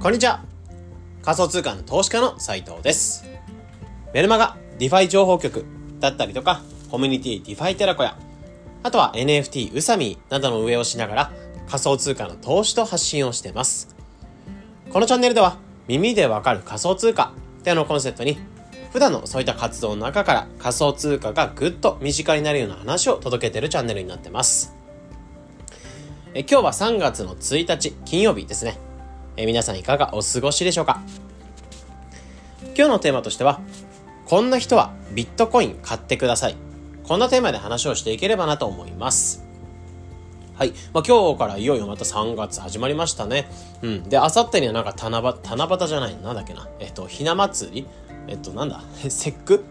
こんにちは。仮想通貨の投資家の斉藤です。メルマガ DeFi 情報局だったりとかコミュニティディファイテラコやあとは NFT ウサミなどの運営をしながら仮想通貨の投資と発信をしています。このチャンネルでは耳でわかる仮想通貨ってのコンセプトに普段のそういった活動の中から仮想通貨がぐっと身近になるような話を届けているチャンネルになってます。え今日は3月の1日金曜日ですね。え皆さんいかがお過ごしでしょうか？今日のテーマとしてはこんな人はビットコイン買ってくださいこんなテーマで話をしていければなと思いますはい。まあ、今日からいよいよまた3月始まりましたね。うん。で、あさってにはなんか七夕、七夕じゃないなんだっけな。えっと、ひな祭りえっと、なんだ？節句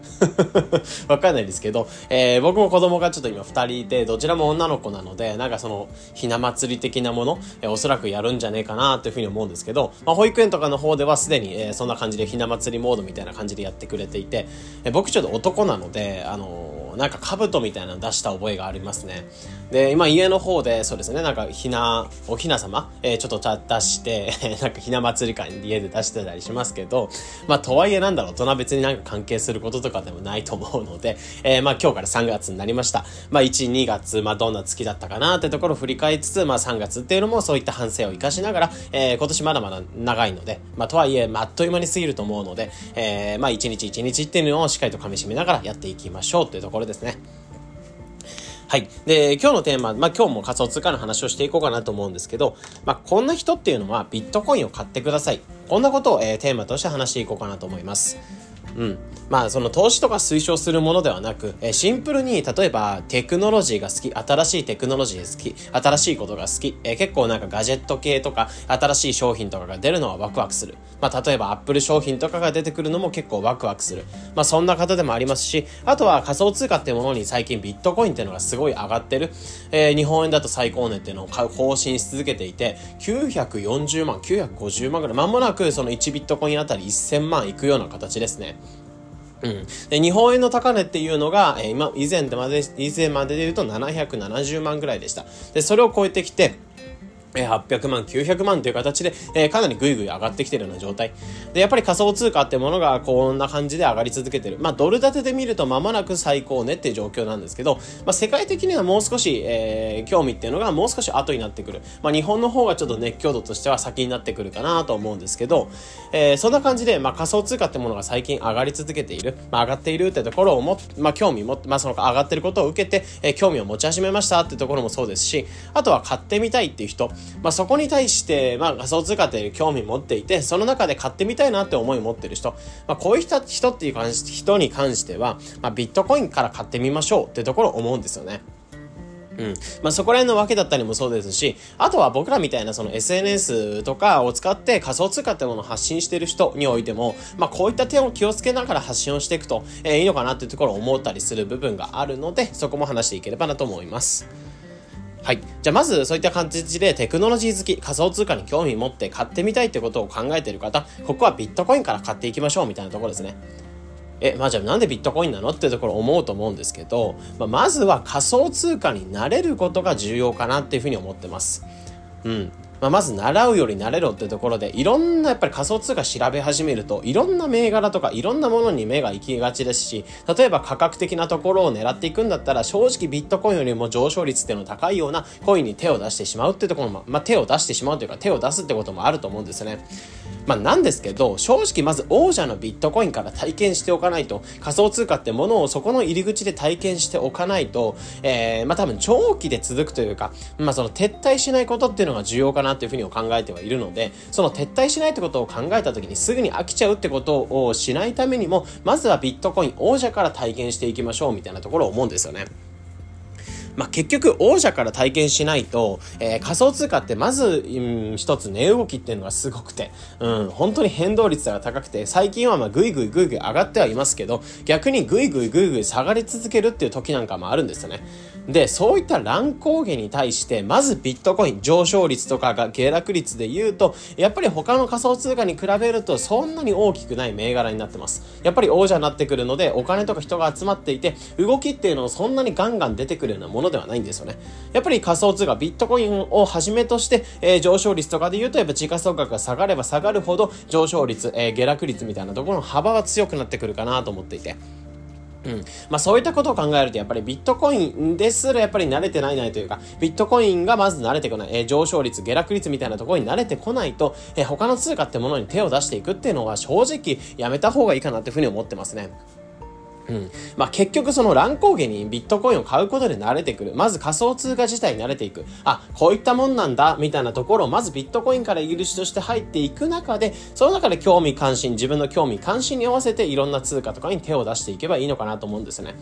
わかんないですけど、えー、僕も子供がちょっと今二人で、どちらも女の子なので、なんかその、ひな祭り的なもの、えー、おそらくやるんじゃねえかなというふうに思うんですけど、まあ、保育園とかの方ではすでに、えー、そんな感じでひな祭りモードみたいな感じでやってくれていて、え、僕ちょっと男なので、あのなんか兜みたいなの出した覚えがありますね。で、今家の方で、そうですね、なんかひな、おひな様、えー、ちょっと出して、なんかひな祭り会に家で出してたりしますけど、まあとはいえなんだろう、大人別になんか関係することとかでもないと思うので、えー、まあ今日から3月になりました。まあ1、2月、まあどんな月だったかなってところを振り返りつつ、まあ3月っていうのもそういった反省を生かしながら、えー、今年まだまだ長いので、まあとはいえ、まあ、あっという間に過ぎると思うので、えー、まあ1日1日っていうのをしっかりと噛み締めながらやっていきましょうというところですね。はい。で、今日のテーマ、まあ今日も仮想通貨の話をしていこうかなと思うんですけど、まあこんな人っていうのはビットコインを買ってください。こんなことを、えー、テーマとして話していこうかなと思います。うん。まあその投資とか推奨するものではなく、えシンプルに例えばテクノロジーが好き、新しいテクノロジー好き、新しいことが好き、え結構なんかガジェット系とか新しい商品とかが出るのはワクワクする。まあ例えばアップル商品とかが出てくるのも結構ワクワクする。まあそんな方でもありますし、あとは仮想通貨ってものに最近ビットコインっていうのがすごい上がってる。えー、日本円だと最高値っていうのを更新し続けていて、940万、950万ぐらい、まもなくその1ビットコインあたり1000万いくような形ですね。うん。で、日本円の高値っていうのが、えー、今、以前まで、以前までで言うと770万ぐらいでした。で、それを超えてきて、800万、900万という形で、えー、かなりぐいぐい上がってきてるような状態。で、やっぱり仮想通貨ってものがこんな感じで上がり続けてる。まあ、ドル建てで見ると間もなく最高値っていう状況なんですけど、まあ、世界的にはもう少し、えー、興味っていうのがもう少し後になってくる。まあ、日本の方がちょっと熱狂度としては先になってくるかなと思うんですけど、えー、そんな感じで、まあ、仮想通貨ってものが最近上がり続けている。まあ、上がっているってところをも、まあ、興味も、まあ、その上がってることを受けて、えー、興味を持ち始めましたってところもそうですし、あとは買ってみたいっていう人、まあ、そこに対して、まあ、仮想通貨っていう興味持っていて、その中で買ってみたいなって思い持ってる人、まあ、こういう人人っていう関し人に関しては、まあ、ビットコインから買ってみましょうってところを思うんですよね。うん。まあ、そこら辺のわけだったりもそうですし、あとは僕らみたいなその SNS とかを使って仮想通貨ってものを発信してる人においても、まあ、こういった点を気をつけながら発信をしていくと、えー、いいのかなっていうところを思ったりする部分があるので、そこも話していければなと思います。はい。じゃあまずそういった感じでテクノロジー好き、仮想通貨に興味持って買ってみたいってことを考えてる方、ここはビットコインから買っていきましょうみたいなところですね。え、まあじゃあなんでビットコインなのっていうところ思うと思うんですけど、まあ、まずは仮想通貨になれることが重要かなっていうふうに思ってます。うん。まあ、まず習うより慣れろってところで、いろんなやっぱり仮想通貨調べ始めると、いろんな銘柄とかいろんなものに目が行きがちですし、例えば価格的なところを狙っていくんだったら、正直ビットコインよりも上昇率っていうの高いようなコインに手を出してしまうってところも、まあ、手を出してしまうというか手を出すってこともあると思うんですね。まあ、なんですけど、正直まず王者のビットコインから体験しておかないと、仮想通貨ってものをそこの入り口で体験しておかないと、えー、まあ多分長期で続くというか、まあその撤退しないことっていうのが重要かなっていうふうに考えてはいるので、その撤退しないってことを考えた時にすぐに飽きちゃうってことをしないためにも、まずはビットコイン王者から体験していきましょうみたいなところを思うんですよね。まあ、結局王者から体験しないと、えー、仮想通貨ってまず、うん、一つ値動きっていうのがすごくて、うん、本当に変動率が高くて、最近はまあぐいぐいぐいぐい上がってはいますけど、逆にグイグイグイグイ下がり続けるっていう時なんかもあるんですよね。で、そういった乱高下に対して、まずビットコイン上昇率とかが下落率で言うと、やっぱり他の仮想通貨に比べるとそんなに大きくない銘柄になってます。やっぱり王者になってくるので、お金とか人が集まっていて、動きっていうのをそんなにガンガン出てくるようなものではないんですよね。やっぱり仮想通貨、ビットコインをはじめとして、えー、上昇率とかで言うと、やっぱ時価総額が下がれば下がるほど上昇率、えー、下落率みたいなところの幅は強くなってくるかなと思っていて。うん。まあそういったことを考えると、やっぱりビットコインですらやっぱり慣れてないないというか、ビットコインがまず慣れてこない、えー、上昇率、下落率みたいなところに慣れてこないと、えー、他の通貨ってものに手を出していくっていうのは正直やめた方がいいかなっていうふうに思ってますね。うん。まあ、結局その乱高下にビットコインを買うことで慣れてくる。まず仮想通貨自体に慣れていく。あ、こういったもんなんだ、みたいなところをまずビットコインから入り口として入っていく中で、その中で興味関心、自分の興味関心に合わせていろんな通貨とかに手を出していけばいいのかなと思うんですね。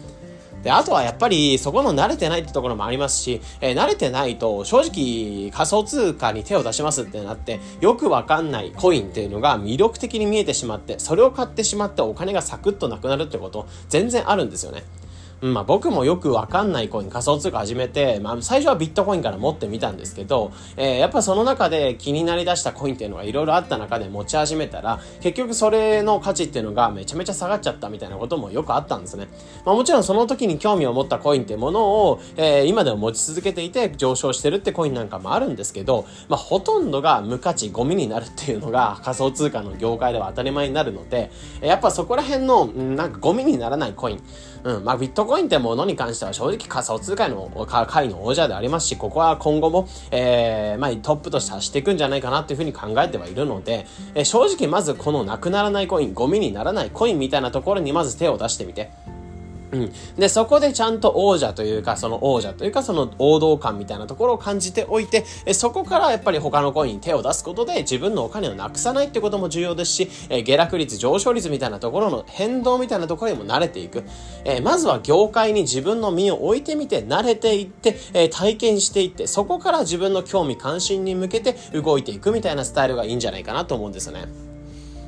で、あとはやっぱりそこの慣れてないってところもありますし、えー、慣れてないと正直仮想通貨に手を出しますってなって、よくわかんないコインっていうのが魅力的に見えてしまって、それを買ってしまってお金がサクッとなくなるってこと全然あるんですよね。うん、まあ僕もよくわかんないコイン、仮想通貨始めて、まあ最初はビットコインから持ってみたんですけど、えー、やっぱその中で気になりだしたコインっていうのがいろいろあった中で持ち始めたら、結局それの価値っていうのがめちゃめちゃ下がっちゃったみたいなこともよくあったんですね。まあもちろんその時に興味を持ったコインっていうものを、えー、今でも持ち続けていて上昇してるってコインなんかもあるんですけど、まあほとんどが無価値、ゴミになるっていうのが 仮想通貨の業界では当たり前になるので、やっぱそこら辺の、なんかゴミにならないコイン、うん、まあビットコインってものに関しては正直仮想通貨の会の王者でありますし、ここは今後も、えー、まあトップとして走っていくんじゃないかなっていうふうに考えてはいるので、えー、正直まずこのなくならないコイン、ゴミにならないコインみたいなところにまず手を出してみて、うん。で、そこでちゃんと王者というか、その王者というか、その王道感みたいなところを感じておいて、えそこからやっぱり他のコインに手を出すことで自分のお金をなくさないってことも重要ですし、え下落率、上昇率みたいなところの変動みたいなところにも慣れていく。えまずは業界に自分の身を置いてみて、慣れていって、え体験していって、そこから自分の興味関心に向けて動いていくみたいなスタイルがいいんじゃないかなと思うんですよね。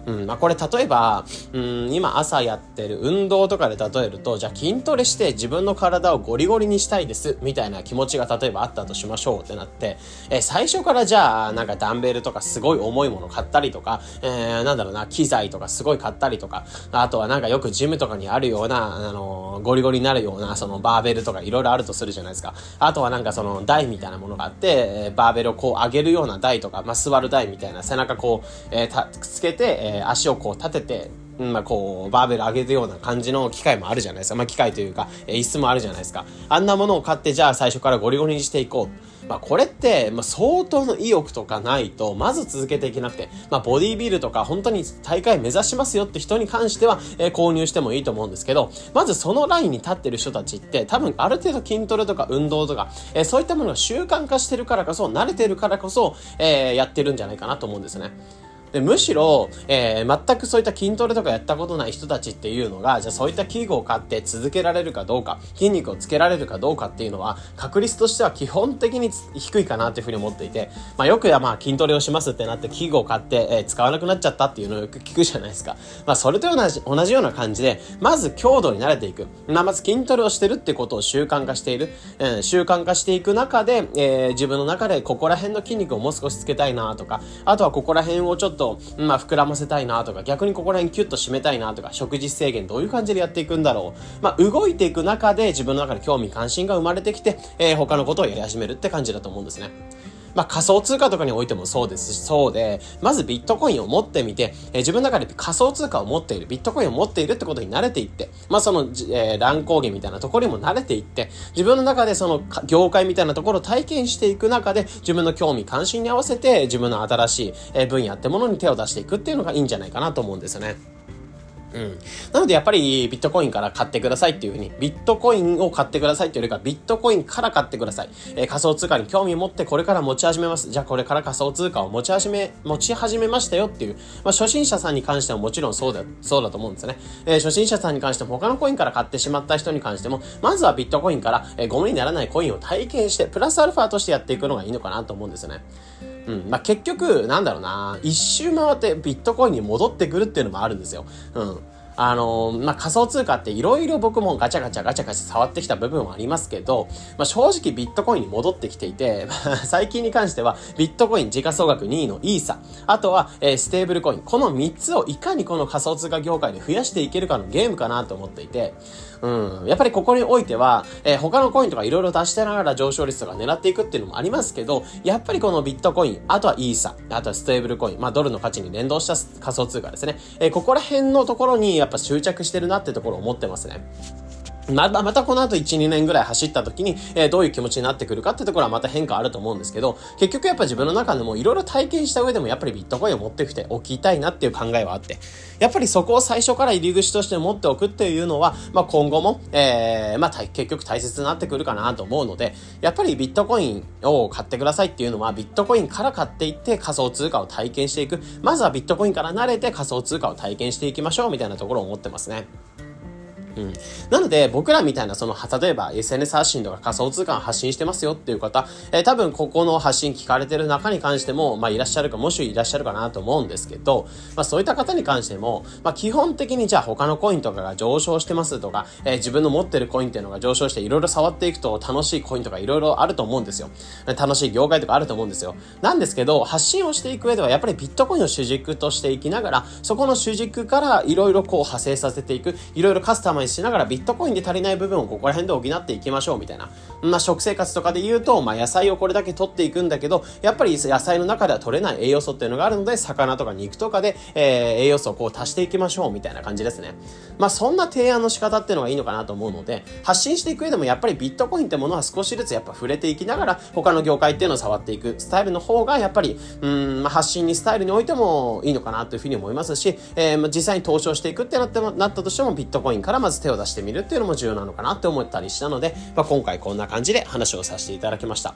うん、まあこれ例えば、うん、今朝やってる運動とかで例えると、じゃあ筋トレして自分の体をゴリゴリにしたいです、みたいな気持ちが例えばあったとしましょうってなって、え最初からじゃあなんかダンベルとかすごい重いもの買ったりとか、えー、なんだろうな、機材とかすごい買ったりとか、あとはなんかよくジムとかにあるような、あの、ゴリゴリになるような、そのバーベルとかいろいろあるとするじゃないですか。あとはなんかその台みたいなものがあって、えバーベルをこう上げるような台とか、まあ、座る台みたいな背中こう、えー、たくっつけて、えー、足をこう立てて、まあ、こう、バーベル上げるような感じの機械もあるじゃないですか。まあ、機械というか、え椅子もあるじゃないですか。あんなものを買って、じゃあ最初からゴリゴリにしていこう。まあ、これって、まあ、相当の意欲とかないと、まず続けていけなくて、まあ、ボディービルとか、本当に大会目指しますよって人に関しては、えー、購入してもいいと思うんですけど、まずそのラインに立ってる人たちって、多分ある程度筋トレとか運動とか、えー、そういったものが習慣化してるからこそ、慣れてるからこそ、えー、やってるんじゃないかなと思うんですね。でむしろ、えー、全くそういった筋トレとかやったことない人たちっていうのが、じゃあそういった器具を買って続けられるかどうか、筋肉をつけられるかどうかっていうのは、確率としては基本的に低いかなっていうふうに思っていて、まあよくやまあ筋トレをしますってなって器具を買って、えー、使わなくなっちゃったっていうのをよく聞くじゃないですか。まあそれと同じ、同じような感じで、まず強度に慣れていく。まあまず筋トレをしてるってことを習慣化している。うん、習慣化していく中で、えー、自分の中でここら辺の筋肉をもう少しつけたいなとか、あとはここら辺をちょっと、とまあ膨らませたいなとか、逆にここら辺キュッと締めたいなとか、食事制限どういう感じでやっていくんだろう。まあ、動いていく中で自分の中で興味関心が生まれてきて、えー、他のことをやり始めるって感じだと思うんですね。まあ、仮想通貨とかにおいてもそうですし、そうで、まずビットコインを持ってみて、えー、自分の中で仮想通貨を持っている、ビットコインを持っているってことに慣れていって、まあ、その、えー、乱高下みたいなところにも慣れていって、自分の中でその業界みたいなところを体験していく中で、自分の興味関心に合わせて、自分の新しい、え分野ってものに手を出していくっていうのがいいんじゃないかなと思うんですよね。うん。なのでやっぱりビットコインから買ってくださいっていうふうに、ビットコインを買ってくださいっていうよりか、ビットコインから買ってください。えー、仮想通貨に興味を持ってこれから持ち始めます。じゃあこれから仮想通貨を持ち始め、持ち始めましたよっていう、まあ初心者さんに関してはもちろんそうだ、そうだと思うんですね。えー、初心者さんに関しても他のコインから買ってしまった人に関しても、まずはビットコインから、えー、ゴミにならないコインを体験して、プラスアルファとしてやっていくのがいいのかなと思うんですよね。うん。まあ、結局、なんだろうな、一周回ってビットコインに戻ってくるっていうのもあるんですよ。うん。あの、まあ、仮想通貨っていろいろ僕もガチャガチャガチャガチャ触ってきた部分はありますけど、まあ、正直ビットコインに戻ってきていて、最近に関してはビットコイン時価総額2位のイーサ、あとは、えー、ステーブルコイン、この3つをいかにこの仮想通貨業界で増やしていけるかのゲームかなと思っていて、うん。やっぱりここにおいては、えー、他のコインとかいろいろ出してながら上昇率とか狙っていくっていうのもありますけど、やっぱりこのビットコイン、あとはイーサ、あとはステーブルコイン、まあドルの価値に連動した仮想通貨ですね。えー、ここら辺のところにやっぱ執着してるなってところを思ってますね。また、またこの後1、2年ぐらい走った時に、えー、どういう気持ちになってくるかってところはまた変化あると思うんですけど、結局やっぱ自分の中でもいろいろ体験した上でもやっぱりビットコインを持ってきておきたいなっていう考えはあって、やっぱりそこを最初から入り口として持っておくっていうのは、まあ今後も、えー、まあ結局大切になってくるかなと思うので、やっぱりビットコインを買ってくださいっていうのは、ビットコインから買っていって仮想通貨を体験していく。まずはビットコインから慣れて仮想通貨を体験していきましょうみたいなところを思ってますね。うん。なので、僕らみたいな、その、例えば SNS 発信とか仮想通貨発信してますよっていう方、えー、多分ここの発信聞かれてる中に関しても、まあ、いらっしゃるか、もしいらっしゃるかなと思うんですけど、まあ、そういった方に関しても、まあ、基本的にじゃあ他のコインとかが上昇してますとか、えー、自分の持ってるコインっていうのが上昇していろいろ触っていくと楽しいコインとかいろいろあると思うんですよ。楽しい業界とかあると思うんですよ。なんですけど、発信をしていく上ではやっぱりビットコインを主軸としていきながら、そこの主軸からいろいろこう派生させていく、いろいろカスタマイズしながらビットコインで足りない部分をここら辺で補っていきましょうみたいな。まあ、食生活とかで言うと、まあ、野菜をこれだけ取っていくんだけど、やっぱり野菜の中では取れない栄養素っていうのがあるので、魚とか肉とかで、えー、栄養素をこう足していきましょうみたいな感じですね。まあ、そんな提案の仕方っていうのがいいのかなと思うので、発信していく上でもやっぱりビットコインってものは少しずつやっぱ触れていきながら、他の業界っていうのを触っていくスタイルの方が、やっぱり、うん、まあ、発信にスタイルにおいてもいいのかなというふうに思いますし、えー、実際に投資をしていくってなって、なったとしても、ビットコインからまず手を出してみるっていうのも重要なのかなって思ったりしたので、まあ、今回こんな感じで話をさせていただきました。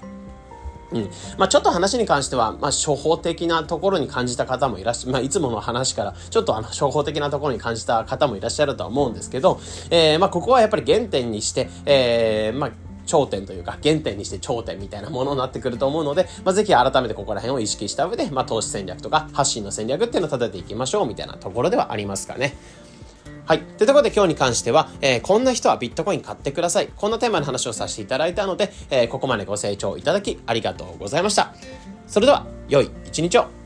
うん。まあちょっと話に関しては、まあ処方的なところに感じた方もいらっしゃ、まあいつもの話から、ちょっとあの処方的なところに感じた方もいらっしゃるとは思うんですけど、えー、まあここはやっぱり原点にして、えー、まあ頂点というか、原点にして頂点みたいなものになってくると思うので、まあ、ぜひ改めてここら辺を意識した上で、まあ、投資戦略とか発信の戦略っていうのを立てていきましょうみたいなところではありますかね。はい。というところで今日に関しては、えー、こんな人はビットコイン買ってください。こんなテーマの話をさせていただいたので、えー、ここまでご清聴いただきありがとうございました。それでは、良い一日を。